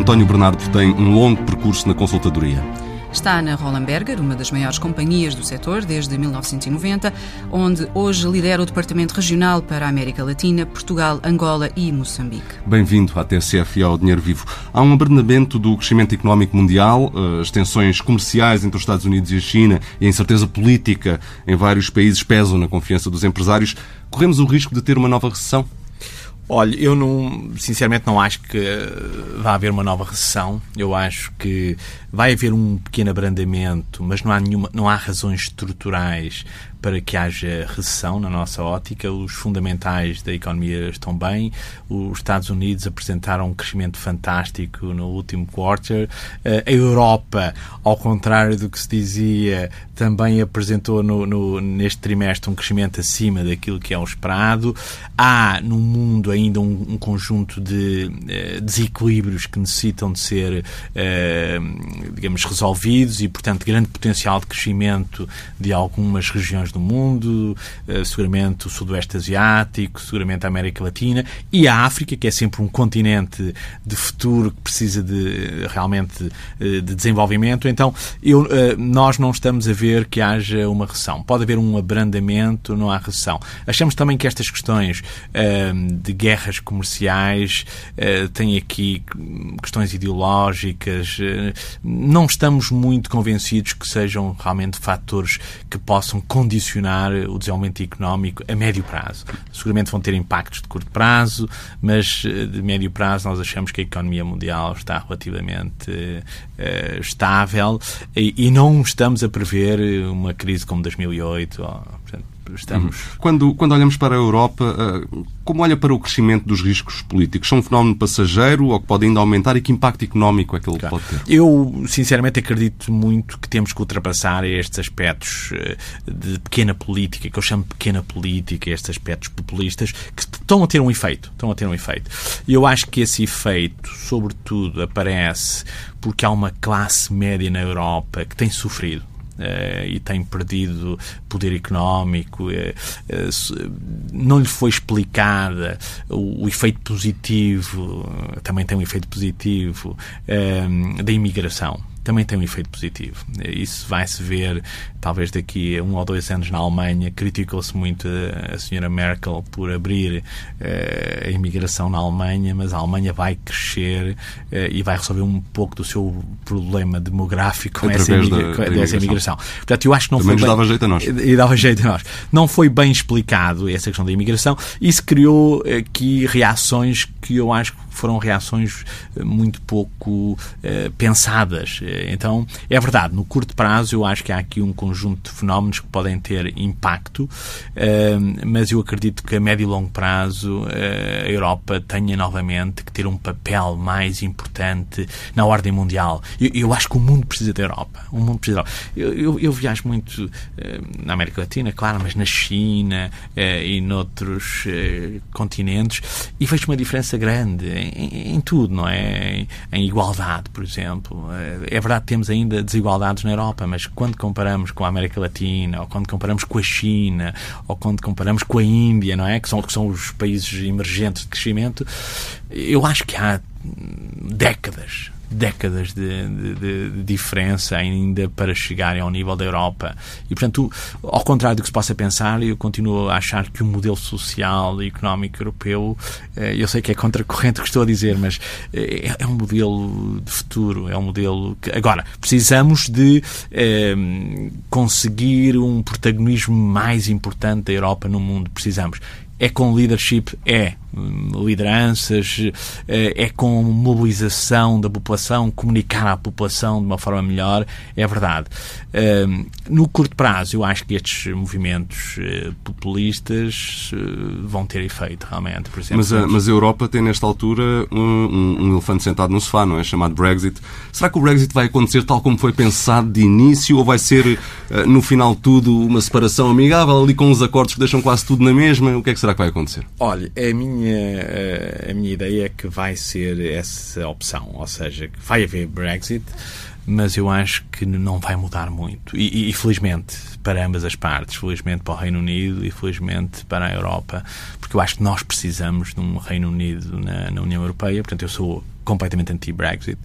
António Bernardo tem um longo percurso na consultadoria. Está na Rollenberger, uma das maiores companhias do setor desde 1990, onde hoje lidera o Departamento Regional para a América Latina, Portugal, Angola e Moçambique. Bem-vindo à TSF e ao Dinheiro Vivo. Há um abrandamento do crescimento económico mundial, eh, as tensões comerciais entre os Estados Unidos e a China e a incerteza política em vários países pesam na confiança dos empresários. Corremos o risco de ter uma nova recessão? Olha, eu não, sinceramente não acho que vai haver uma nova recessão. Eu acho que vai haver um pequeno abrandamento, mas não há nenhuma, não há razões estruturais para que haja recessão na nossa ótica. Os fundamentais da economia estão bem. Os Estados Unidos apresentaram um crescimento fantástico no último quarter. Eh, a Europa, ao contrário do que se dizia, também apresentou no, no, neste trimestre um crescimento acima daquilo que é o esperado. Há no mundo ainda um, um conjunto de uh, desequilíbrios que necessitam de ser, uh, digamos, resolvidos e, portanto, grande potencial de crescimento de algumas regiões do mundo, eh, seguramente o Sudoeste Asiático, seguramente a América Latina e a África, que é sempre um continente de futuro que precisa de realmente eh, de desenvolvimento. Então, eu, eh, nós não estamos a ver que haja uma recessão. Pode haver um abrandamento, não há recessão. Achamos também que estas questões de guerras comerciais têm aqui questões ideológicas. Não estamos muito convencidos que sejam realmente fatores que possam condicionar o desenvolvimento económico a médio prazo. Seguramente vão ter impactos de curto prazo, mas eh, de médio prazo nós achamos que a economia mundial está relativamente uh, estável e, e, não estamos a prever uma crise como 2008. Ou, portanto, estamos. Uhum. Quando, quando olhamos para a Europa, uh, como olha para o crescimento dos riscos políticos? São um fenómeno passageiro ou que pode ainda aumentar e que impacto económico é que ele claro. pode ter? Eu, sinceramente, acredito muito que temos que ultrapassar estes aspectos uh, de pequena política, que eu chamo de pequena política, estes aspectos populistas, que estão a ter um efeito. Estão a ter um efeito. E eu acho que esse efeito, sobretudo, aparece porque há uma classe média na Europa que tem sofrido e tem perdido poder económico, uh, uh, não lhe foi explicada o, efeito positivo, também tem um efeito positivo da imigração também tem um efeito positivo. Isso vai-se ver, talvez daqui a um ou dois anos na Alemanha, criticou-se muito a, a senhora Merkel por abrir uh, a imigração na Alemanha, mas a Alemanha vai crescer uh, e vai resolver um pouco do seu problema demográfico com essa, imigra da, da essa imigração. Portanto, eu acho que não também foi bem... dava jeito a nós. E dava jeito a nós. Não foi bem explicado essa questão da imigração. Isso criou aqui reações que eu acho que foram reações eh, muito pouco uh, pensadas. Então, é verdade, no curto prazo eu acho que há aqui um conjunto de fenómenos que podem ter impacto, uh, mas eu acredito que a médio e longo prazo uh, a Europa tenha novamente que ter um papel mais importante na ordem mundial. Eu, eu acho que o mundo precisa da Europa. O mundo precisa. Eu, eu, eu viajo muito na América Latina, claro, mas na China e noutros continentes e vejo uma diferença grande em, em tudo, não é? Em, em, igualdade, por exemplo. É verdade que temos ainda desigualdades na Europa, mas quando comparamos com a América Latina, ou quando comparamos com a China, ou quando comparamos com a Índia, não é? Que são, que são os países emergentes de crescimento, eu acho que há décadas décadas de, de, de, diferença ainda para chegarem ao nível da Europa. E, portanto, ao contrário do que se possa pensar, eu continuo a achar que o modelo social e económico europeu, eh, eu sei que é contracorrente o que estou a dizer, mas eh, é um modelo de futuro, é um modelo que. Agora, precisamos de eh, conseguir um protagonismo mais importante da Europa no mundo. Precisamos É com leadership? É. Lideranças, é com mobilização da população, comunicar à população de uma forma melhor, é verdade. No curto prazo, eu acho que estes movimentos populistas vão ter efeito, realmente. Por exemplo, mas, a, mas a Europa tem, nesta altura, um, um elefante sentado no sofá, não é? Chamado Brexit. Será que o Brexit vai acontecer tal como foi pensado de início ou vai ser, no final tudo, uma separação amigável, ali com os acordos que deixam quase tudo na mesma? O que é que será que vai acontecer? Olha, a minha, a minha ideia é que vai ser essa opção, ou seja, que vai haver Brexit, mas eu acho que não vai mudar muito. E, e, felizmente para ambas as partes, felizmente para o Reino Unido e felizmente para a Europa, porque eu acho que nós precisamos de um Reino Unido na, na União Europeia. Portanto, eu sou completamente anti-Brexit.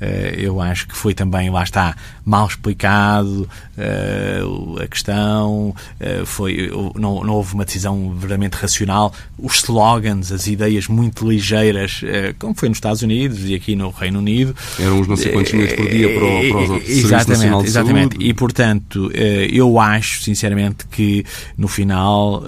Eh, eu acho que foi também, lá está, mal explicado eh, a questão, eh, foi, não, não houve uma decisão verdadeiramente racional. Os slogans, as ideias muito ligeiras, como foi nos Estados Unidos e aqui no Reino Unido. Eram uns não sei quantos minutos por dia para o, para o exatamente, exatamente. E, portanto, eu acho, sinceramente, que no final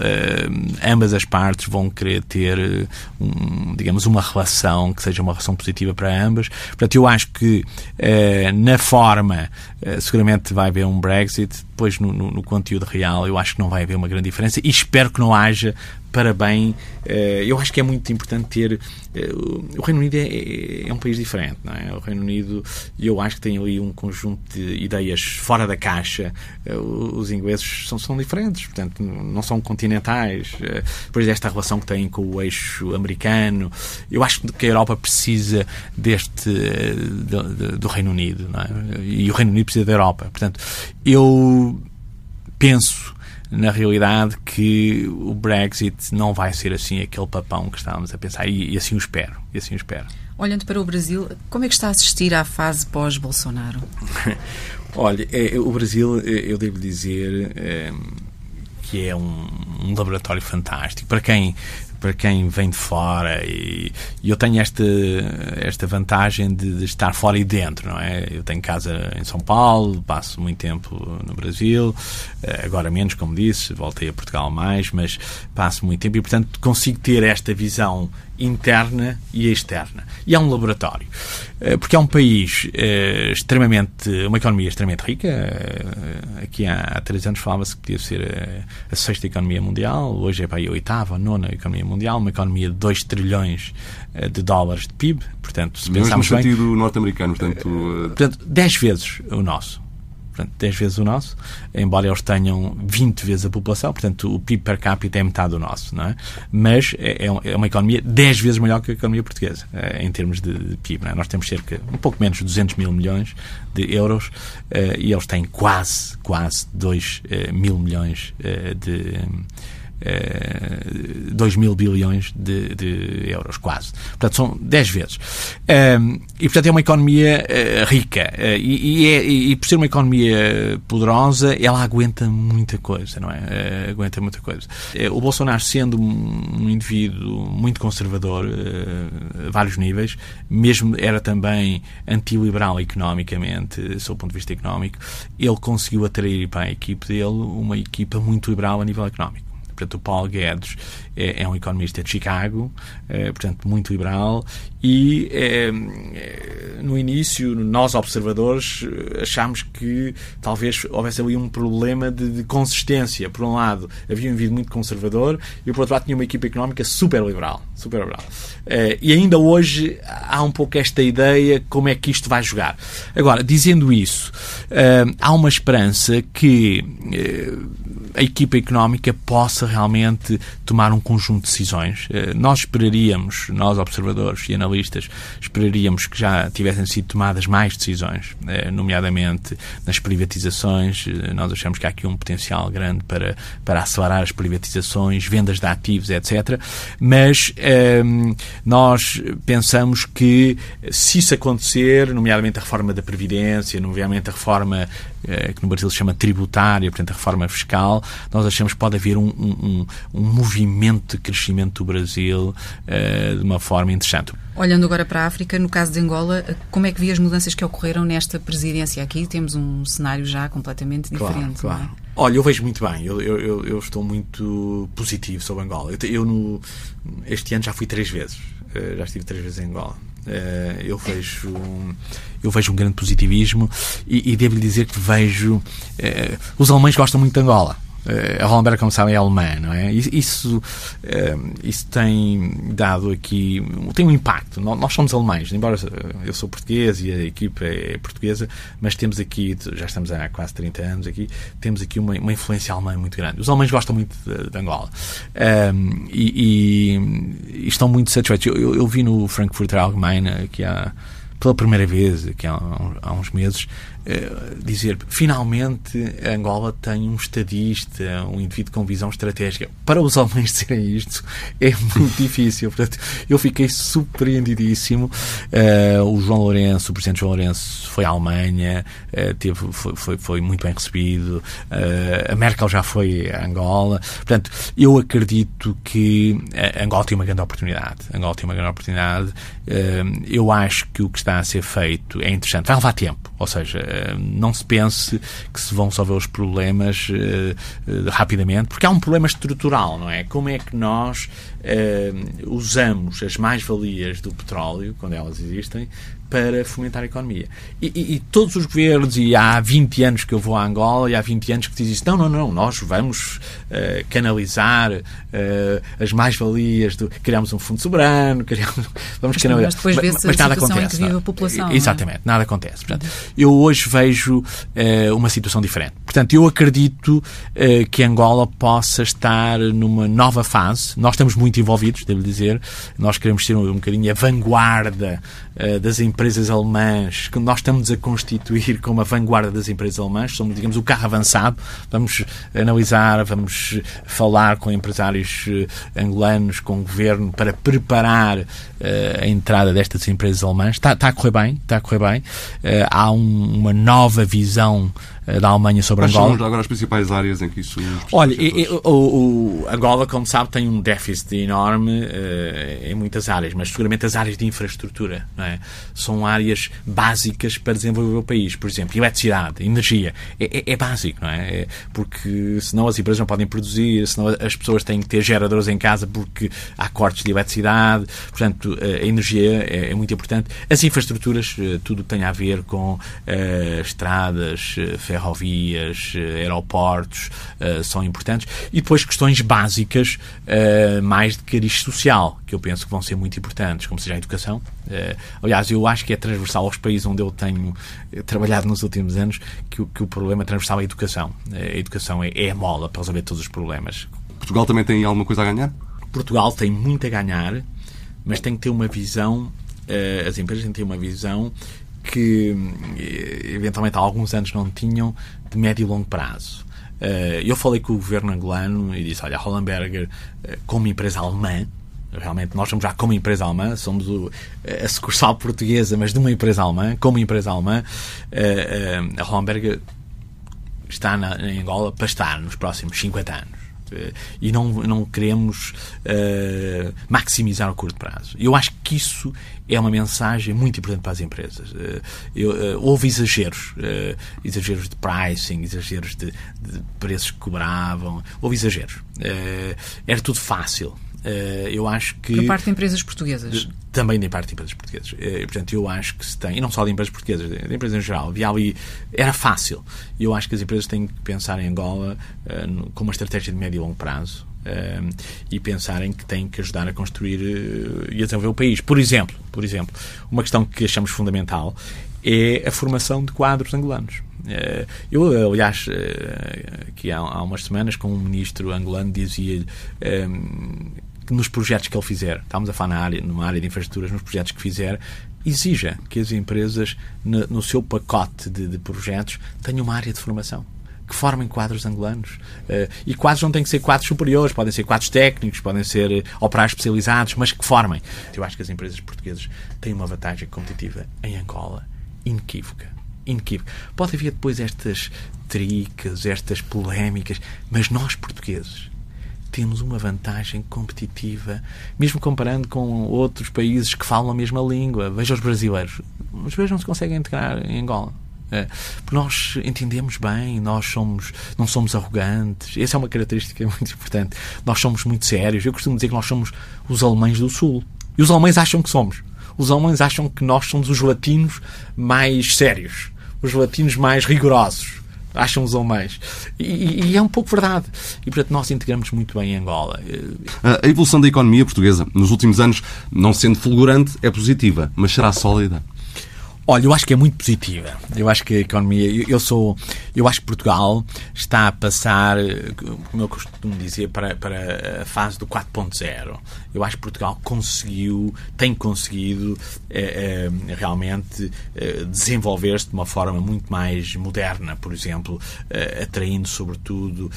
ambas as partes vão querer ter, um, digamos, uma relação que seja uma relação positiva para ambas. Portanto, eu acho que eh, na forma eh, seguramente vai haver um Brexit, depois no, no, no, conteúdo real eu acho que não vai haver uma grande diferença e espero que não haja para bem. Eh, eu acho que é muito importante ter. Eh, o Reino Unido é, é, é, um país diferente, não é? O Reino Unido, eu acho que tem ali um conjunto de ideias fora da caixa. Os ingleses são, são diferentes, portanto, não são continentais. Depois desta relação que têm com o eixo americano, eu acho que a Europa precisa deste. do, do Reino Unido, não é? E o Reino Unido precisa da Europa. Portanto, eu penso na realidade que o Brexit não vai ser assim aquele papão que estávamos a pensar e, e assim o espero, e assim o espero. Olhando para o Brasil, como é que está a assistir à fase pós-Bolsonaro? Olha, é, o Brasil, é, eu devo dizer é, que é um, um, laboratório fantástico. Para quem para quem vem de fora e, e eu tenho esta, esta vantagem de, de, estar fora e dentro, não é? Eu tenho casa em São Paulo, passo muito tempo no Brasil, eh, agora menos, como disse, voltei a Portugal mais, mas passo muito tempo e, portanto, consigo ter esta visão interna e externa. E é um laboratório. Eh, porque é um país eh, extremamente. uma economia extremamente rica. Eh, aqui há, três anos falava-se que podia ser a, sexta economia mundial, hoje é para a oitava, a nona economia mundial, uma economia de 2 trilhões de dólares de PIB. Portanto, se pensarmos no sentido bem, norte-americano, portanto. Portanto, 10 vezes o nosso portanto, 10 vezes o nosso, embora eles tenham 20 vezes a população, portanto, o PIB per capita é metade do nosso, não é? Mas é, é, é uma economia 10 vezes maior que a economia portuguesa, eh, em termos de, PIB. É? Nós temos cerca, um pouco menos de 200 mil milhões de euros eh, e eles têm quase, quase 2 eh, mil milhões de 2 eh, mil bilhões de, de, euros, quase. Portanto, são 10 vezes. Um, e, portanto, é uma economia uh, rica. E, e, é, e, por ser uma economia poderosa, ela aguenta muita coisa, não é? Aguenta muita coisa. o Bolsonaro, sendo um indivíduo muito conservador, a vários níveis, mesmo era também antiliberal economicamente, sob o ponto de vista económico, ele conseguiu atrair para a equipe dele uma equipa muito liberal a nível económico. Portanto, o Paulo Guedes é, é um economista de Chicago, é, portanto, muito liberal, e é, é no início, nós observadores, achámos que talvez houvesse ali um problema de, de, consistência. Por um lado, havia um indivíduo muito conservador, e por outro lado, tinha uma equipa económica super liberal. Super liberal. E ainda hoje há um pouco esta ideia como é que isto vai jogar. Agora, dizendo isso, há uma esperança que a equipa económica possa realmente tomar um conjunto de decisões. Eh, nós esperaríamos, nós observadores e analistas, esperaríamos que já tivessem sido tomadas mais decisões, eh, nomeadamente nas privatizações. Eh, nós achamos que há aqui um potencial grande para, para acelerar as privatizações, vendas de ativos, etc. Mas ehm, nós pensamos que se isso acontecer, nomeadamente a reforma da Previdência, nomeadamente a reforma que no Brasil se chama tributária, portanto a reforma fiscal, nós achamos que pode haver um, um, um movimento de crescimento do Brasil uh, de uma forma interessante. Olhando agora para a África, no caso de Angola, como é que vê as mudanças que ocorreram nesta presidência aqui? Temos um cenário já completamente diferente. Claro, claro. Não é? Olha, eu vejo muito bem. Eu, eu, eu estou muito positivo sobre Angola. Eu, eu no, este ano já fui três vezes. Uh, já estive três vezes em Angola. Eu vejo eu vejo um grande positivismo e, e devo lhe dizer que vejo os alemães gostam muito de Angola eh, a Hollenberg, como sabem, é alemã, não é? Isso, eh, isso tem dado aqui, tem um impacto. Nós somos alemães, embora eu sou português e a equipa é portuguesa, mas temos aqui, já estamos há quase 30 anos aqui, temos aqui uma, uma influência alemã muito grande. Os alemães gostam muito de, Angola um, e, e, e, estão muito satisfeitos. Eu, eu, eu vi no Frankfurter Allgemeine, aqui há, pela primeira vez, aqui há, há uns meses, eh, dizer finalmente Angola tem um estadista, um indivíduo com visão estratégica. Para os alemães dizerem isto é muito difícil. Portanto, eu fiquei surpreendidíssimo. Uh, o João Lourenço, o presidente João Lourenço, foi à Alemanha, uh, teve, foi, foi, foi, muito bem recebido. Uh, a Merkel já foi a Angola. Portanto, eu acredito que Angola tem uma grande oportunidade. Angola tem uma grande oportunidade. eu acho que o que está a ser feito é interessante. Vai levar tempo. Ou seja, não se pense que se vão resolver os problemas uh, rapidamente, porque há um problema estrutural, não é? Como é que nós usamos as mais-valias do petróleo, quando elas existem, para fomentar a economia. E, e, e, todos os governos, e há 20 anos que eu vou a Angola, e há 20 anos que dizem isso, não, não, não, nós vamos uh, canalizar uh, as mais-valias, do, criamos um fundo soberano, criamos, vamos canalizar. Mas depois vê-se mas, mas nada acontece. Em que vive a população. É? Exatamente, nada acontece. Portanto, eu hoje vejo uh, uma situação diferente. Portanto, eu acredito que Angola possa estar numa nova fase. Nós estamos muito envolvidos, devo dizer. Nós queremos ser um, um bocadinho a vanguarda das empresas empresas alemãs, que nós estamos a constituir como a vanguarda das empresas alemãs, somos, digamos, o carro avançado. Vamos analisar, vamos falar com empresários eh, angolanos, com o governo, para preparar uh, a entrada destas empresas alemãs. Está, está, a correr bem, está a correr bem. Uh, há um, uma nova visão da Alemanha sobre Quais Angola. são agora as principais áreas em que isso... Olha, e, e, o, o, Angola, como sabe, tem um déficit enorme uh, em muitas áreas, mas seguramente as áreas de infraestrutura é? são áreas básicas para desenvolver o país. Por exemplo, eletricidade, energia, é, é, é básico, não é? é? Porque senão as empresas não podem produzir, senão as pessoas têm que ter geradores em casa porque há cortes de eletricidade, portanto, eh, a energia é, é muito importante. As infraestruturas, tudo tem a ver com uh, estradas, ferrovias, eh, aeroportos uh, são importantes. E depois questões básicas, uh, mais de cariz social, que eu penso que vão ser muito importantes, como seja a educação. Aliás, eu acho que é transversal aos países onde eu tenho trabalhado nos últimos anos que, que o problema transversal é a educação. a educação é, é a mola para resolver todos os problemas. Portugal também tem alguma coisa a ganhar? Portugal tem muito a ganhar, mas tem que ter uma visão, as empresas têm que ter uma visão que eh, eventualmente há alguns anos não tinham de médio e longo prazo. Eh, eu falei com o governo angolano e disse: Olha, a Hollenberger, eh, como empresa alemã, realmente nós somos já como empresa alemã, somos a sucursal portuguesa, mas de uma empresa alemã, como empresa alemã, a Hollenberger está na, em Angola para estar nos próximos 50 anos. Eh, e não, não queremos uh, maximizar o curto prazo. Eu acho que isso é uma mensagem muito importante para as empresas. Uh, eu, uh, houve exageros, exageros de pricing, exageros de, de, preços que cobravam, houve exageros. era tudo fácil. Uh, eu acho que. Da parte de empresas portuguesas. Também da parte de empresas portuguesas. Uh, portanto, eu acho que se tem, e não só de empresas portuguesas, de empresas em geral, havia ali. Era fácil. Eu acho que as empresas têm que pensar em Angola uh, com uma estratégia de médio e longo prazo. e pensarem que têm que ajudar a construir e a desenvolver o país. Por exemplo, por exemplo, uma questão que achamos fundamental é a formação de quadros angolanos. Eu, aliás, aqui há, umas semanas, com um ministro angolano, dizia que nos projetos que ele fizer, estamos a falar na área, numa área de infraestruturas, nos projetos que fizer, exija que as empresas, no, no seu pacote de, de, projetos, tenham uma área de formação. Que formem quadros angolanos. Uh, e quadros não têm que ser quadros superiores, podem ser quadros técnicos, podem ser uh, operários especializados, mas que formem. Eu acho que as empresas portuguesas têm uma vantagem competitiva em Angola inequívoca. Inequívoca. Pode haver depois estas tricas, estas polémicas, mas nós portugueses temos uma vantagem competitiva, mesmo comparando com outros países que falam a mesma língua. Veja os brasileiros. Os brasileiros não se conseguem integrar em Angola. Porque nós entendemos bem, nós somos, não somos arrogantes. Essa é uma característica muito importante. Nós somos muito sérios. Eu costumo dizer que nós somos os alemães do Sul. E os alemães acham que somos. Os alemães acham que nós somos os latinos mais sérios, os latinos mais rigorosos acham os alemães. E, e, é um pouco verdade. E, portanto, nós integramos muito bem em Angola. A evolução da economia portuguesa nos últimos anos, não sendo fulgurante, é positiva, mas será sólida? Olha, eu acho que é muito positiva. Eu acho que a economia. Eu, sou. Eu acho que Portugal está a passar, como eu costumo dizer, para, para a fase do 4.0. Eu acho que Portugal conseguiu, tem conseguido é, é, realmente é, desenvolver-se de uma forma muito mais moderna, por exemplo, atraindo, sobretudo,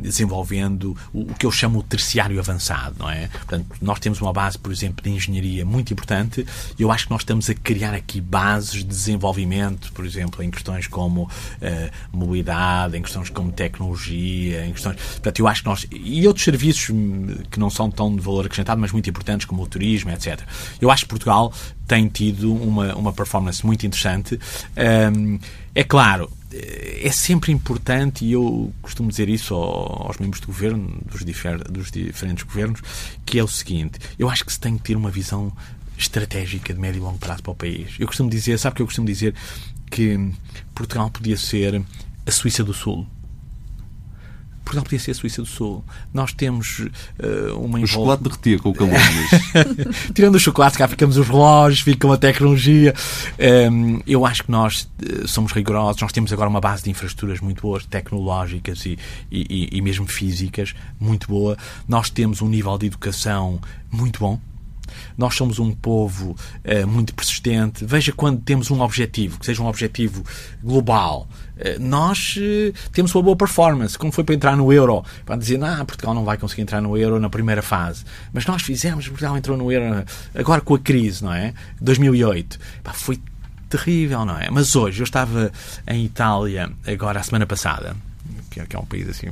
desenvolvendo o, o que eu chamo o terciário avançado, não é? Portanto, nós temos uma base, por exemplo, de engenharia muito importante e eu acho que nós estamos a criar aqui bases de desenvolvimento, por exemplo, em questões como uh, mobilidade, em questões como tecnologia, em questões. Portanto, eu acho que nós. E outros serviços hum, que não são tão de valor acrescentado, mas muito importantes, como o turismo, etc. Eu acho que Portugal tem tido uma, uma performance muito interessante. Um, é claro, eh, é sempre importante, e eu costumo dizer isso aos membros do governo, dos, difer, dos diferentes governos, que é o seguinte: eu acho que se tem que ter uma visão estratégica de médio e longo prazo para o país. Eu costumo dizer, sabe que eu costumo dizer que Portugal podia ser a Suíça do Sul. Portugal podia ser a Suíça do Sul. Nós temos uh, uma O chocolate derretia com o calor. Mas... Tirando o chocolate, cá ficamos os relógios, fica uma tecnologia. Um, ehm, eu acho que nós uh, somos rigorosos. Nós temos agora uma base de infraestruturas muito boas, tecnológicas e, e, e mesmo físicas, muito boa. Nós temos um nível de educação muito bom nós somos um povo uh, muito persistente. Veja quando temos um objetivo, que seja um objetivo global, uh, nós uh, temos uma boa performance. Como foi para entrar no euro? Para dizer, ah, Portugal não vai conseguir entrar no euro na primeira fase. Mas nós fizemos, Portugal entrou no euro agora com a crise, não é? 2008. Pá, foi terrível, não é? Mas hoje, eu estava em Itália, agora a semana passada, que é, que é um país assim.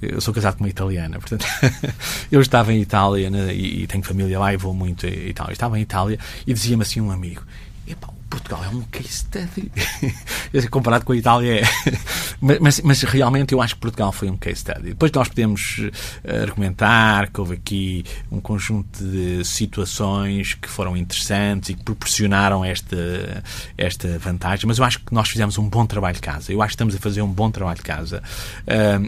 Eu sou casado com uma italiana, portanto, eu estava em Itália né, e, e, tenho família lá e vou muito a Itália. Estava em Itália e dizia-me assim um amigo: Epá, Portugal é um case study. Comparado com a Itália é. mas, mas, realmente eu acho que Portugal foi um case study. Depois nós podemos eh, argumentar que houve aqui um conjunto de situações que foram interessantes e que proporcionaram esta, esta vantagem, mas eu acho que nós fizemos um bom trabalho de casa. Eu acho que estamos a fazer um bom trabalho de casa.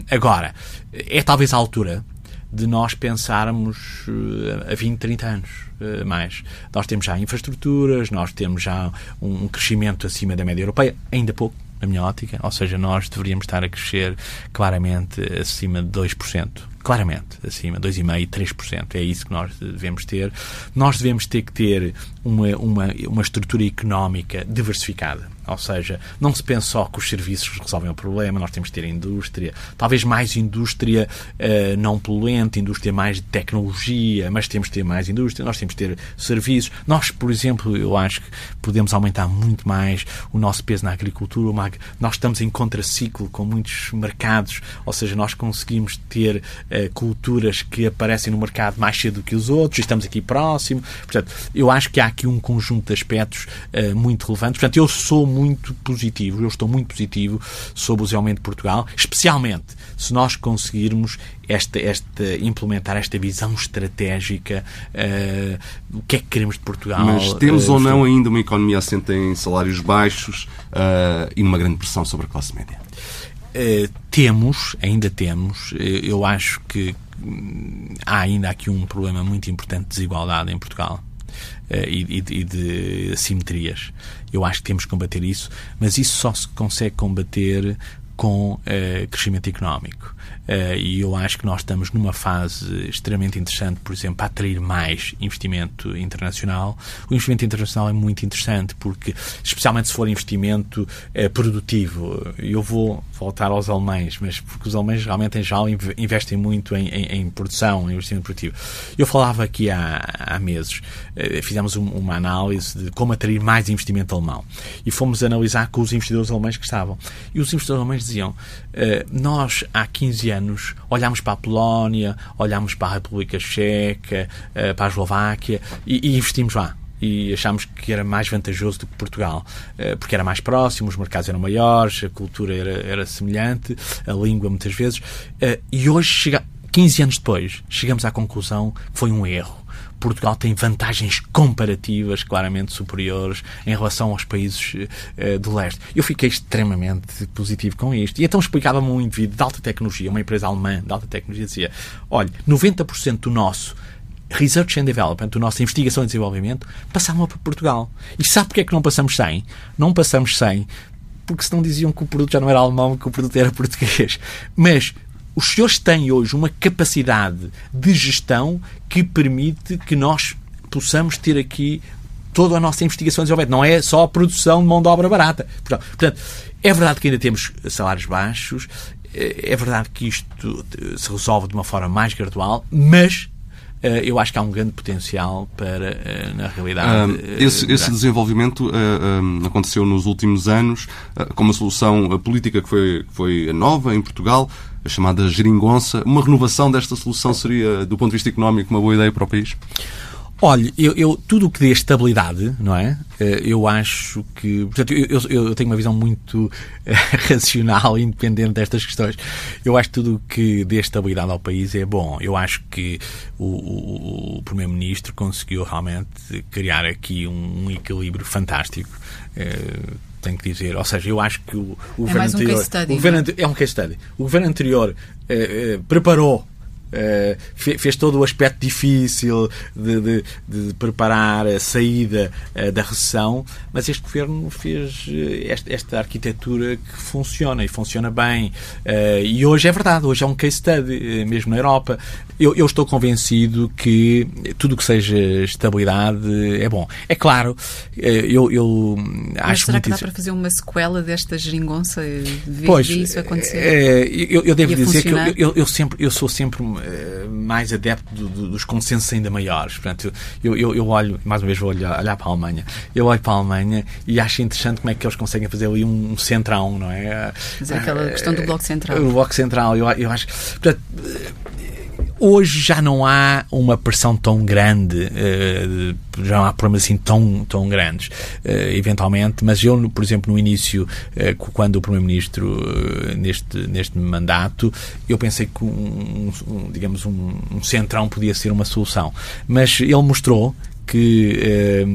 Agora, é talvez a altura de nós pensarmos uh, a 20, 30 anos uh, mais. Nós temos já infraestruturas, nós temos já um crescimento acima da média europeia, ainda pouco, na minha ótica, ou seja, nós deveríamos estar a crescer claramente acima de 2%. Claramente, acima, 2,5%, 3%. É isso que nós devemos ter. Nós devemos ter que ter uma, uma, uma estrutura económica diversificada ou seja, não se pensa só que os serviços resolvem o problema, nós temos que ter indústria, talvez mais indústria uh, não poluente, indústria mais de tecnologia, mas temos que ter mais indústria, nós temos que ter serviços. Nós, por exemplo, eu acho que podemos aumentar muito mais o nosso peso na agricultura. Nós estamos em contraciclo com muitos mercados, ou seja, nós conseguimos ter uh, culturas que aparecem no mercado mais cedo que os outros, estamos aqui próximo. Portanto, eu acho que há aqui um conjunto de aspectos uh, muito relevantes. Portanto, eu sou muito positivo, eu estou muito positivo sobre o desenvolvimento de Portugal, especialmente se nós conseguirmos esta, esta, implementar esta visão estratégica, uh, o que é que queremos de Portugal. Mas temos uh, ou não ainda uma economia assente em salários baixos uh, e numa grande pressão sobre a classe média? temos, ainda temos. eu acho que hum, há ainda aqui um problema muito importante de desigualdade em Portugal. E, e, e, de assimetrias. Eu acho que temos que combater isso, mas isso só se consegue combater com uh, crescimento económico. Uh, e eu acho que nós estamos numa fase extremamente interessante, por exemplo, para atrair mais investimento internacional. O investimento internacional é muito interessante porque, especialmente se for investimento uh, produtivo, eu vou voltar aos alemães, mas porque os alemães realmente em geral investem muito em, em, em produção, em investimento produtivo. Eu falava aqui há, há meses, fizemos um, uma análise de como atrair mais investimento alemão e fomos analisar com os investidores alemães que estavam. E os investidores alemães diziam: nós há 15 anos olhámos para a Polónia, olhámos para a República Checa, eh, para a Eslováquia e, e investimos lá e achámos que era mais vantajoso do que Portugal, uh, porque era mais próximo, os mercados eram maiores, a cultura era, era semelhante, a língua muitas vezes. E hoje, chega, 15 anos depois, chegamos à conclusão que foi um erro. Portugal tem vantagens comparativas claramente superiores em relação aos países uh, do leste. Eu fiquei extremamente positivo com isto. E então explicava-me um indivíduo de alta tecnologia, uma empresa alemã de alta tecnologia, dizia: olha, 90% do nosso Research and Development, do nosso investigação e desenvolvimento, passavam para Portugal. E sabe porque é que não passamos 100? Não passamos 100 porque senão diziam que o produto já não era alemão, que o produto era português. Mas os senhores têm hoje uma capacidade de gestão que permite que nós possamos ter aqui toda a nossa investigação desenvolvimento. Não é só a produção de mão de obra barata. Portanto, é verdade que ainda temos salários baixos, é verdade que isto se resolve de uma forma mais gradual, mas eh, eu acho que há um grande potencial para, eh, na realidade. Uh, esse, esse, desenvolvimento aconteceu nos últimos anos com uma solução política que foi, que foi nova em Portugal, a chamada geringonça. Uma renovação desta solução seria, do ponto de vista económico, uma boa ideia para o país? Olha, eu, eu, tudo o que dê estabilidade, não é? Eh, eu acho que. Portanto, eu, eu tenho uma visão muito eh, racional independente destas questões. Eu acho que tudo o que dê estabilidade ao país é bom. Eu acho que o, o, Primeiro-Ministro conseguiu realmente criar aqui um, um equilíbrio fantástico. É, tenho que dizer. Ou seja, eu acho que o, o é governo anterior. Um study, o governo, é? é um case study. O governo anterior eh, preparou Uh, fez todo o aspecto difícil de, de, de preparar a saída uh, da recessão, mas este governo fez uh, esta, esta, arquitetura que funciona e funciona bem. e hoje é verdade, hoje é um case study, mesmo na Europa. Eu, eu estou convencido que tudo que seja estabilidade é bom. É claro, eu, eu acho será muito que dá para fazer uma sequela desta geringonça? Pois, isso acontecer? eu, eu devo dizer funcionar? que eu, eu, sempre, eu sou sempre eh, mais adepto do, do, dos consensos ainda maiores. Portanto, eu, eu, eu, olho, mais uma vez vou olhar, olhar, para a Alemanha, eu olho para a Alemanha e acho interessante como é que eles conseguem fazer ali um, centrão, não é? Mas é aquela questão do Bloco Central. O Bloco Central, eu, eu acho. Portanto, Hoje já não há uma pressão tão grande, uh, já não há problemas assim tão, tão grandes, uh, eventualmente, mas eu, por exemplo, no início, uh, quando o Primeiro-Ministro, neste, neste mandato, eu pensei que, um, um digamos, um, um centrão podia ser uma solução. Mas ele mostrou que eh,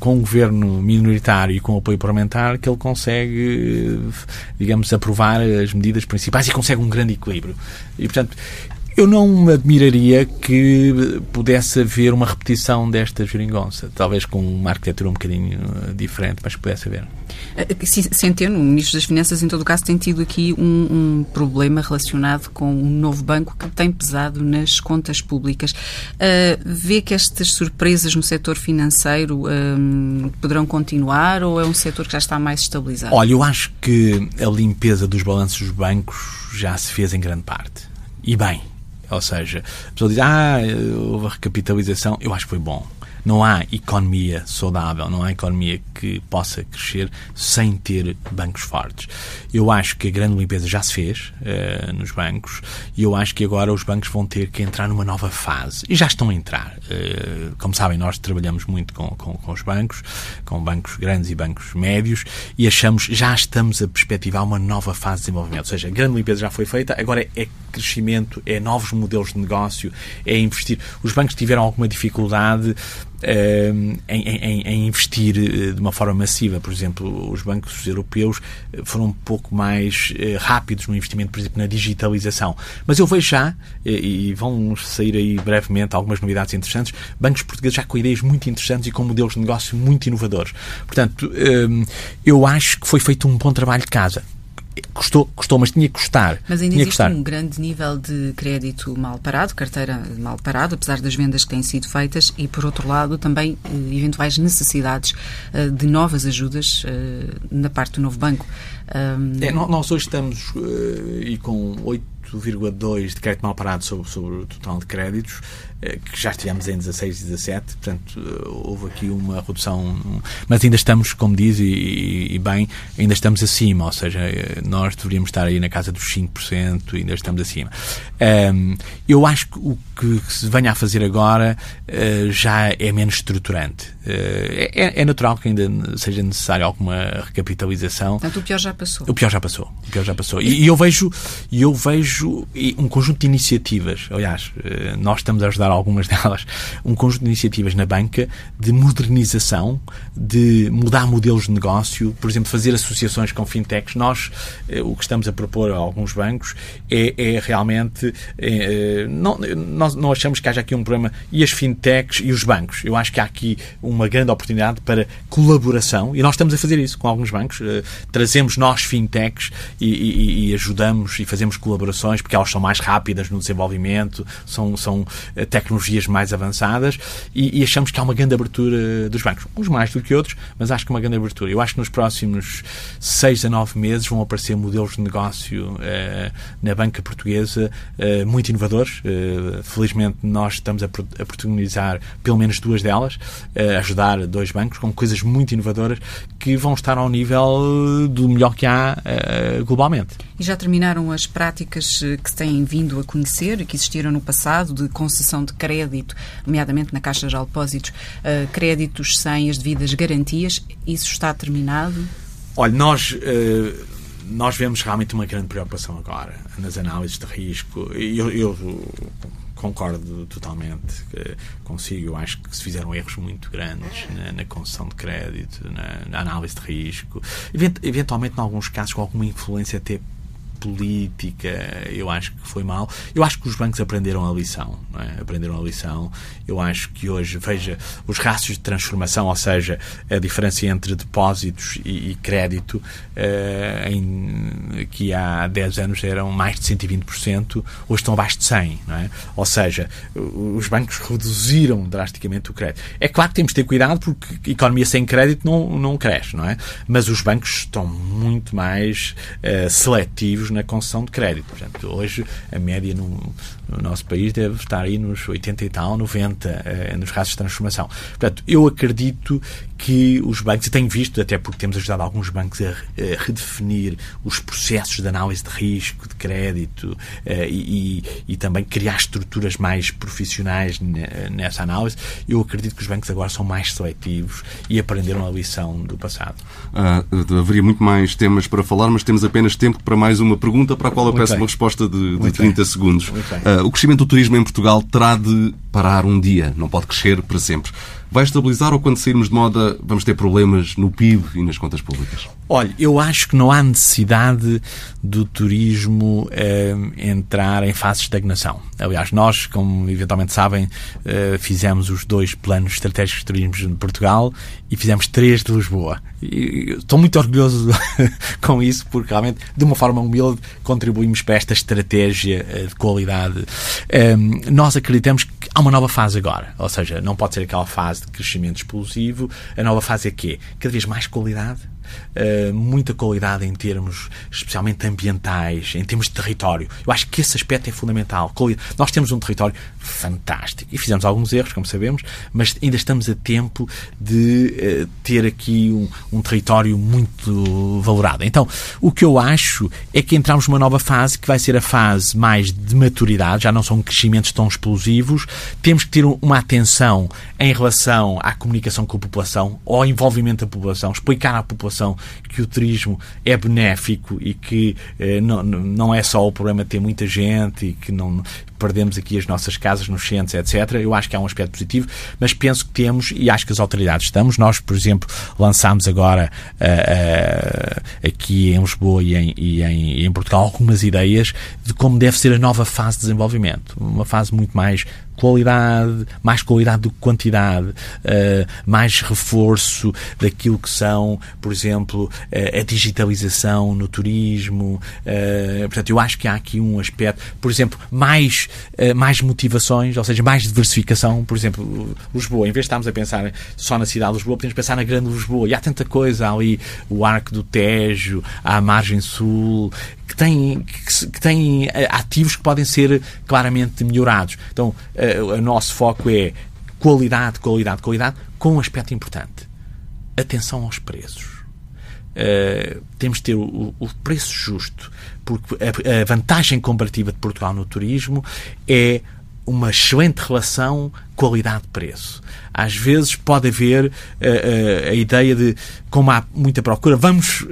com um governo minoritário e com apoio parlamentar que ele consegue, digamos, aprovar as medidas principais e consegue um grande equilíbrio. E, portanto, eu não me admiraria que pudesse haver uma repetição desta geringonça, talvez com uma arquitetura um bocadinho eh, diferente, mas pudesse haver. Eh, Centeno, o Ministro das Finanças, em todo o caso, tem tido aqui um, um problema relacionado com um novo banco que tem pesado nas contas públicas. Uh, vê que estas surpresas no setor financeiro uh, poderão continuar ou é um setor que já está mais estabilizado? Olha, eu acho que a limpeza dos balanços dos bancos já se fez em grande parte. E bem, ou seja, a pessoa diz, ah, houve a recapitalização. Eu acho que foi bom. Não há economia saudável, não há economia que possa crescer sem ter bancos fortes. Eu acho que a grande limpeza já se fez uh, nos bancos e eu acho que agora os bancos vão ter que entrar numa nova fase. E já estão a entrar. Uh, como sabem, nós trabalhamos muito com, com, com, os bancos, com bancos grandes e bancos médios, e achamos, já estamos a perspectivar uma nova fase de desenvolvimento. Ou seja, a grande limpeza já foi feita, agora é crescimento, é novos modelos de negócio, é investir. Os bancos tiveram alguma dificuldade em, em, em, investir eh, de uma forma massiva. Por exemplo, os bancos europeus eh, foram um pouco mais eh, rápidos no investimento, por exemplo, na digitalização. Mas eu vejo já, e vão sair aí brevemente algumas novidades interessantes, bancos portugueses já com ideias muito interessantes e com modelos de negócio muito inovadores. Portanto, eu acho que foi feito um bom trabalho de casa custou, custou, mas tinha que custar. Mas ainda tinha existe um grande nível de crédito mal parado, carteira mal parado, apesar das vendas que têm sido feitas, e por outro lado também eh, eventuais necessidades eh, de novas ajudas eh, na parte do novo banco. É, nós hoje estamos e com 8 8,2% de crédito mal parado sobre, sobre o total de créditos, eh, que já estivemos em 16, 17, portanto eh, houve aqui uma redução, mas ainda estamos, como diz, e, e, bem, ainda estamos acima, ou seja, eh, nós deveríamos estar aí na casa dos 5%, ainda estamos acima. Um, eu acho que o que se venha a fazer agora uh, já é menos estruturante. Uh, é, é, natural que ainda seja necessário alguma recapitalização. Portanto, o pior já passou. O pior já passou. O pior já passou. E, e eu vejo, eu vejo um conjunto de iniciativas, aliás, uh, nós estamos a ajudar algumas delas, um conjunto de iniciativas na banca de modernização, de mudar modelos de negócio, por exemplo, fazer associações com fintechs. Nós, o que estamos a propor a alguns bancos é, é realmente. É, não, nós não achamos que haja aqui um problema e as fintechs e os bancos. Eu acho que há aqui uma grande oportunidade para colaboração e nós estamos a fazer isso com alguns bancos. Trazemos nós fintechs e, e, e, ajudamos e fazemos colaborações porque elas são mais rápidas no desenvolvimento, são, são tecnologias mais avançadas e, e, achamos que há uma grande abertura dos bancos. Uns mais do que outros, mas acho que uma grande abertura. Eu acho que nos próximos seis a nove meses vão aparecer modelos de negócio uh, na banca portuguesa muito inovadores felizmente nós estamos a, protagonizar pelo menos duas delas, a ajudar dois bancos com coisas muito inovadoras que vão estar ao nível do melhor que há uh, globalmente. E já terminaram as práticas eh, que se têm vindo a conhecer, que existiram no passado, de concessão de crédito, nomeadamente na Caixa de Depósitos, uh, créditos sem as devidas garantias. Isso está terminado? Olha, nós. Uh nós vemos realmente uma grande preocupação agora nas análises de risco. Eu, eu concordo totalmente consigo. Acho que se fizeram erros muito grandes na, na concessão de crédito, na, na, análise de risco, eventualmente, em alguns casos, com alguma influência até política, eu acho que foi mal. Eu acho que os bancos aprenderam a lição, é? aprenderam a lição. Eu acho que hoje, veja, os rácios de transformação, ou seja, a diferença entre depósitos e, e crédito, uh, em, que há 10 anos eram mais de 120%, hoje estão abaixo de 100, não é? Ou seja, os bancos reduziram drasticamente o crédito. É claro que temos de ter cuidado porque economia sem crédito não, não cresce, não é? Mas os bancos estão muito mais uh, seletivos na concessão de crédito. Portanto, hoje a média no, no, nosso país deve estar aí nos 80 e tal, 90, eh, nos rastros de transformação. Portanto, eu acredito que os bancos, e tenho visto, até porque temos ajudado alguns bancos a, a redefinir os processos de análise de risco, de crédito eh, e, e, também criar estruturas mais profissionais nessa análise, eu acredito que os bancos agora são mais seletivos e aprenderam a lição do passado. Ah, haveria muito mais temas para falar, mas temos apenas tempo para mais uma pergunta para a qual eu peço uma resposta de, de 30 bem. segundos. Uh, o crescimento do turismo em Portugal terá de parar um dia, não pode crescer para sempre vai estabilizar ou quando sairmos de moda vamos ter problemas no PIB e nas contas públicas? Olha, eu acho que não há necessidade do turismo eh, entrar em fase de estagnação. Aliás, nós, como eventualmente sabem, eh, fizemos os dois planos estratégicos de turismo de Portugal e fizemos três de Lisboa. Estou muito orgulhoso com isso, porque realmente, de uma forma humilde, contribuímos para esta estratégia eh, de qualidade. Eh, nós acreditamos que há uma nova fase agora, ou seja, não pode ser aquela fase de crescimento explosivo. A nova fase é quê? Cada vez mais qualidade, uh, muita qualidade em termos, especialmente ambientais, em termos de território. Eu acho que esse aspecto é fundamental. Nós temos um território fantástico e fizemos alguns erros, como sabemos, mas ainda estamos a tempo de uh, ter aqui um, um, território muito valorado. Então, o que eu acho é que entramos numa nova fase que vai ser a fase mais de maturidade, já não são crescimentos tão explosivos. Temos que ter uma atenção em relação à comunicação com a população, ao envolvimento da população, explicar à população que o turismo é benéfico e que eh, não, não é só o problema de ter muita gente e que não perdemos aqui as nossas casas nos centros, etc. Eu acho que há um aspecto positivo, mas penso que temos, e acho que as autoridades estamos, nós, por exemplo, lançámos agora uh, uh, aqui em Lisboa e em, e, em, em Portugal algumas ideias de como deve ser a nova fase de desenvolvimento. Uma fase muito mais qualidade, mais qualidade do que quantidade, uh, mais reforço daquilo que são, por exemplo, uh, a digitalização no turismo. Uh, portanto, eu acho que há aqui um aspecto, por exemplo, mais mais, uh, mais motivações, ou seja, mais diversificação. Por exemplo, Lisboa, em vez de estarmos a pensar só na cidade de Lisboa, podemos pensar na grande Lisboa. E há tanta coisa ali, o Arco do Tejo, a margem sul, que têm, que, que têm ativos que podem ser claramente melhorados. Então, uh, o nosso foco é qualidade, qualidade, qualidade, com um aspecto importante. Atenção aos preços. Uh, temos de ter o, o, preço justo, porque a, a, vantagem comparativa de Portugal no turismo é uma excelente relação qualidade-preço. Às vezes pode haver uh, uh, a ideia de, como há muita procura, vamos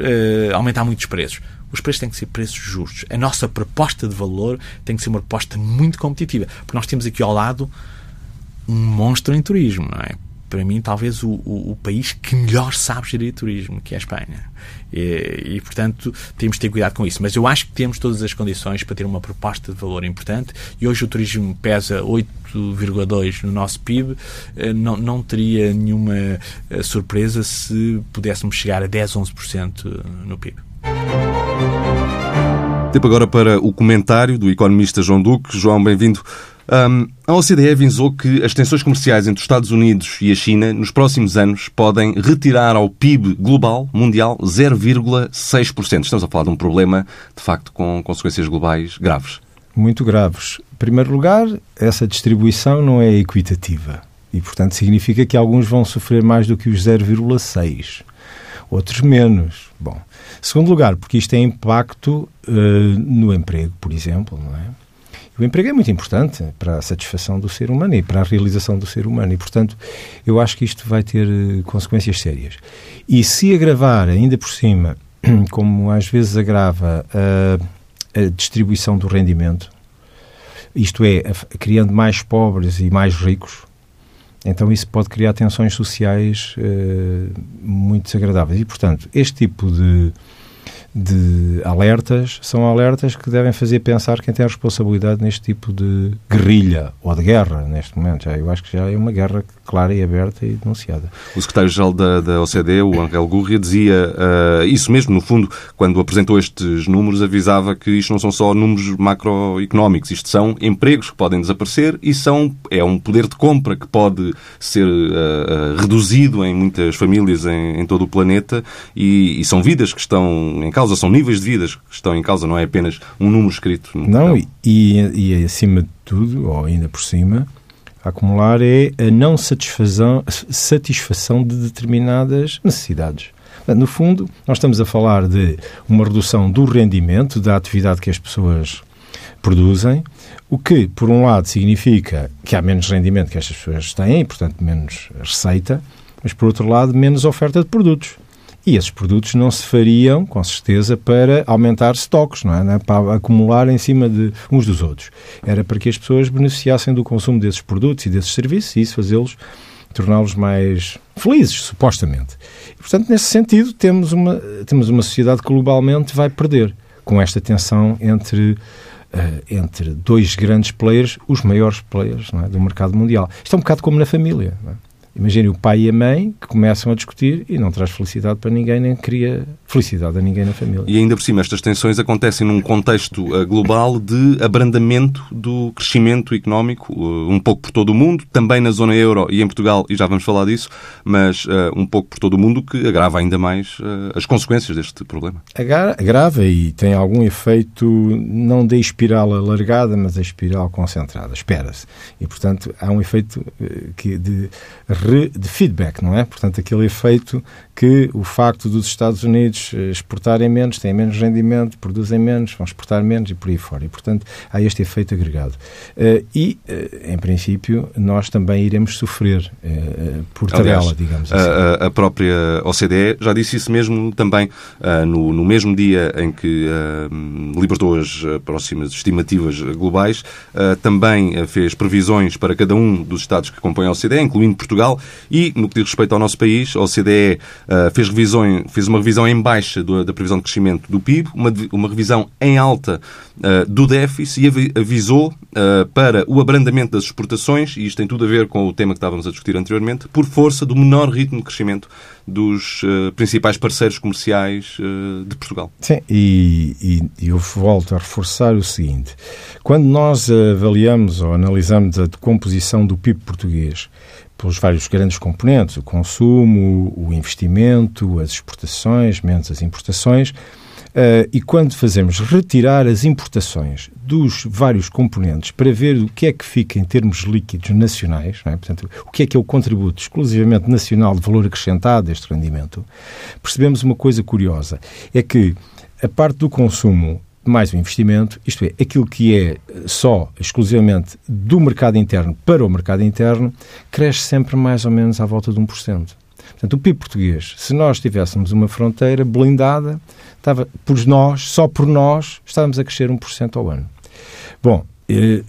aumentar muitos preços. Os preços têm que ser preços justos. A nossa proposta de valor tem que ser uma proposta muito competitiva, porque nós temos aqui ao lado um monstro em turismo, não é? Para mim, talvez o, o, o, país que melhor sabe gerir turismo, que é a Espanha. E, e, portanto, temos de ter cuidado com isso. Mas eu acho que temos todas as condições para ter uma proposta de valor importante e hoje o turismo pesa 8,2% no nosso PIB. Eh, não, não teria nenhuma eh, surpresa se pudéssemos chegar a 10, 11% no PIB. Tempo agora para o comentário do economista João Duque. João, bem-vindo. Um, a OCDE avisou que as tensões comerciais entre os Estados Unidos e a China nos próximos anos podem retirar ao PIB global mundial 0,6%. Estamos a falar de um problema, de facto, com consequências globais graves. Muito graves. Em primeiro lugar, essa distribuição não é equitativa e, portanto, significa que alguns vão sofrer mais do que os 0,6%, outros menos. Bom, segundo lugar, porque isto tem impacto uh, no emprego, por exemplo, não é? O emprego é muito importante para a satisfação do ser humano e para a realização do ser humano e, portanto, eu acho que isto vai ter eh, consequências sérias. E se agravar ainda por cima, como às vezes agrava a, a distribuição do rendimento, isto é, criando mais pobres e mais ricos, então isso pode criar tensões sociais uh, muito desagradáveis. E, portanto, este tipo de de alertas são alertas que devem fazer pensar quem tem a responsabilidade neste tipo de guerrilha ou de guerra neste momento. Já, eu acho que já é uma guerra clara e aberta e denunciada. O secretário-geral da, da OCDE, o Angel Gurria, dizia uh, isso mesmo, no fundo, quando apresentou estes números, avisava que isto não são só números macroeconómicos, isto são empregos que podem desaparecer e são, é um poder de compra que pode ser uh, uh, reduzido em muitas famílias em, em todo o planeta e, e são vidas que estão em causa são níveis de vidas que estão em causa, não é apenas um número escrito. Não, e, e, e acima de tudo, ou ainda por cima, acumular é a não satisfação, satisfação de determinadas necessidades. No fundo, nós estamos a falar de uma redução do rendimento da atividade que as pessoas produzem, o que, por um lado, significa que há menos rendimento que estas pessoas têm e, portanto, menos receita, mas, por outro lado, menos oferta de produtos. E esses produtos não se fariam, com certeza, para aumentar estoques, é? Não é? Para acumular em cima de uns dos outros. Era para que as pessoas beneficiassem do consumo desses produtos e desses serviços e isso fazê-los, torná-los mais felizes, supostamente. E, portanto, nesse sentido, temos uma, temos uma sociedade que globalmente vai perder com esta tensão entre uh, entre dois grandes players, os maiores players é? do mercado mundial. Isto é um bocado como na família. É? Imagine o pai e a mãe que começam a discutir e não traz felicidade para ninguém, nem cria felicidade a ninguém na família. E ainda por cima, estas tensões acontecem num contexto uh, global de abrandamento do crescimento económico, uh, um pouco por todo o mundo, também na zona euro e em Portugal, e já vamos falar disso, mas uh, um pouco por todo o mundo, que agrava ainda mais as consequências deste problema. Agrava e tem algum efeito, não de espiral alargada, mas a espiral concentrada, espera-se. E, portanto, há um efeito que de de feedback, não é? Portanto, aquele efeito que o facto dos Estados Unidos eh, exportarem menos, têm menos rendimento, produzem menos, vão exportar menos e por aí fora. E, portanto, há este efeito agregado. Uh, e, uh, em princípio, nós também iremos sofrer por tabela, Aliás, digamos assim. A, a, própria OCDE já disse isso mesmo também no, no, mesmo dia em que libertou as próximas estimativas globais, também fez previsões para cada um dos Estados que compõem a OCDE, incluindo Portugal, e, no que diz respeito ao nosso país, a OCDE fez, revisões, fez uma revisão em baixa do, da previsão de crescimento do PIB, uma, uma revisão em alta uh, do déficit e avisou uh, para o abrandamento das exportações, e isto tem tudo a ver com o tema que estávamos a discutir anteriormente, por força do menor ritmo de crescimento dos principais parceiros comerciais de Portugal. Sim, e, e, eu volto a reforçar o seguinte: quando nós avaliamos ou analisamos a decomposição do PIB português pelos vários grandes componentes, o consumo, o investimento, as exportações, menos as importações, Uh, e quando fazemos retirar as importações dos vários componentes para ver o que é que fica em termos líquidos nacionais, é? portanto, o que é que é o contributo exclusivamente nacional de valor acrescentado deste rendimento, percebemos uma coisa curiosa: é que a parte do consumo mais o investimento, isto é, aquilo que é só exclusivamente do mercado interno para o mercado interno, cresce sempre mais ou menos à volta de 1%. Portanto, o PIB português, se nós tivéssemos uma fronteira blindada, estava por nós, só por nós, estávamos a crescer 1% ao ano. Bom, eh,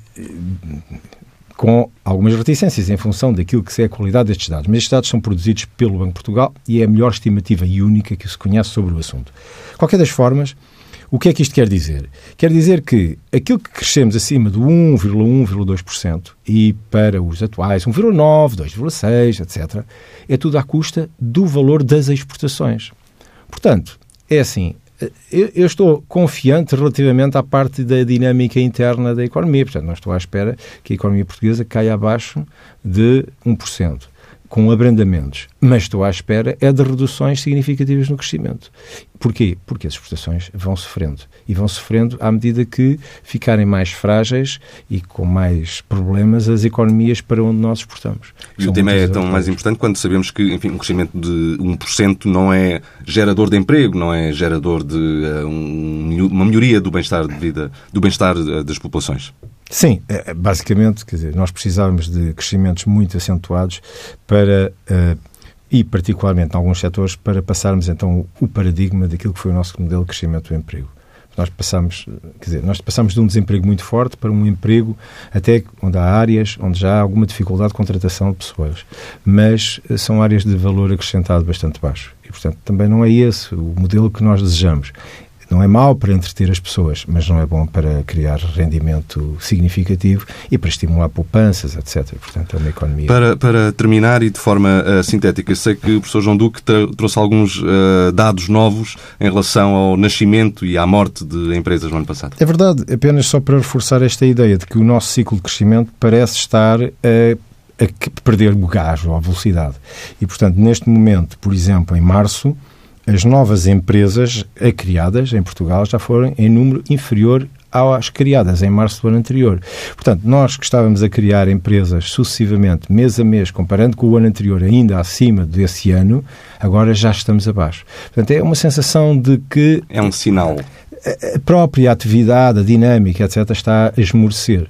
com algumas reticências em função daquilo que é a qualidade destes dados. Mas estes dados são produzidos pelo Banco de Portugal e é a melhor estimativa e única que se conhece sobre o assunto. Qualquer das formas, o que é que isto quer dizer? Quer dizer que aquilo que crescemos acima do 1,1,2% e para os atuais 1,9%, 2,6%, etc., é tudo à custa do valor das exportações. Portanto, é assim, eu, estou confiante relativamente à parte da dinâmica interna da economia. Portanto, não estou à espera que a economia portuguesa caia abaixo de 1% com abrandamentos, mas estou à espera é de reduções significativas no crescimento. Porquê? Porque as exportações vão sofrendo. E vão sofrendo à medida que ficarem mais frágeis e com mais problemas as economias para onde nós exportamos. E São o tema é tão mais importante quando sabemos que, enfim, um crescimento de 1% não é gerador de emprego, não é gerador de uh, um, uma melhoria do bem-estar de vida, do bem-estar uh, das populações. Sim, é, é, basicamente, quer dizer, nós precisávamos de crescimentos muito acentuados para, uh, e particularmente em alguns setores, para passarmos então o paradigma daquilo que foi o nosso modelo de crescimento do emprego. Nós passamos, quer dizer, nós passamos de um desemprego muito forte para um emprego até onde há áreas onde já há alguma dificuldade de contratação de pessoas, mas eh, são áreas de valor acrescentado bastante baixo. E, portanto, também não é esse o modelo que nós desejamos. Não é mau para entreter as pessoas, mas não é bom para criar rendimento significativo e para estimular poupanças, etc. Portanto, é uma economia. Para, para terminar e de forma uh, sintética, sei que o professor João Duque trouxe alguns uh, dados novos em relação ao nascimento e à morte de empresas no ano passado. É verdade, apenas só para reforçar esta ideia de que o nosso ciclo de crescimento parece estar a a perder o gás ou a velocidade. E, portanto, neste momento, por exemplo, em março, as novas empresas criadas em Portugal já foram em número inferior às criadas em março do ano anterior. Portanto, nós que estávamos a criar empresas sucessivamente, mês a mês, comparando com o ano anterior, ainda acima desse ano, agora já estamos abaixo. Portanto, é uma sensação de que. É um sinal. A própria atividade, a dinâmica, etc., está a esmorecer.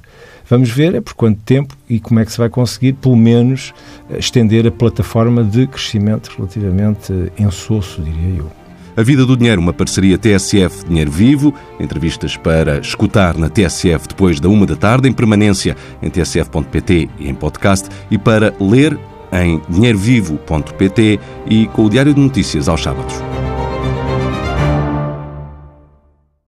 Vamos ver é por quanto tempo e como é que se vai conseguir, pelo menos, estender a plataforma de crescimento relativamente ensoço, diria eu. A Vida do Dinheiro, uma parceria TSF Dinheiro Vivo, entrevistas para escutar na TSF depois da uma da tarde, em permanência em tsf.pt e em podcast, e para ler em dinheirovivo.pt e com o Diário de Notícias aos sábados.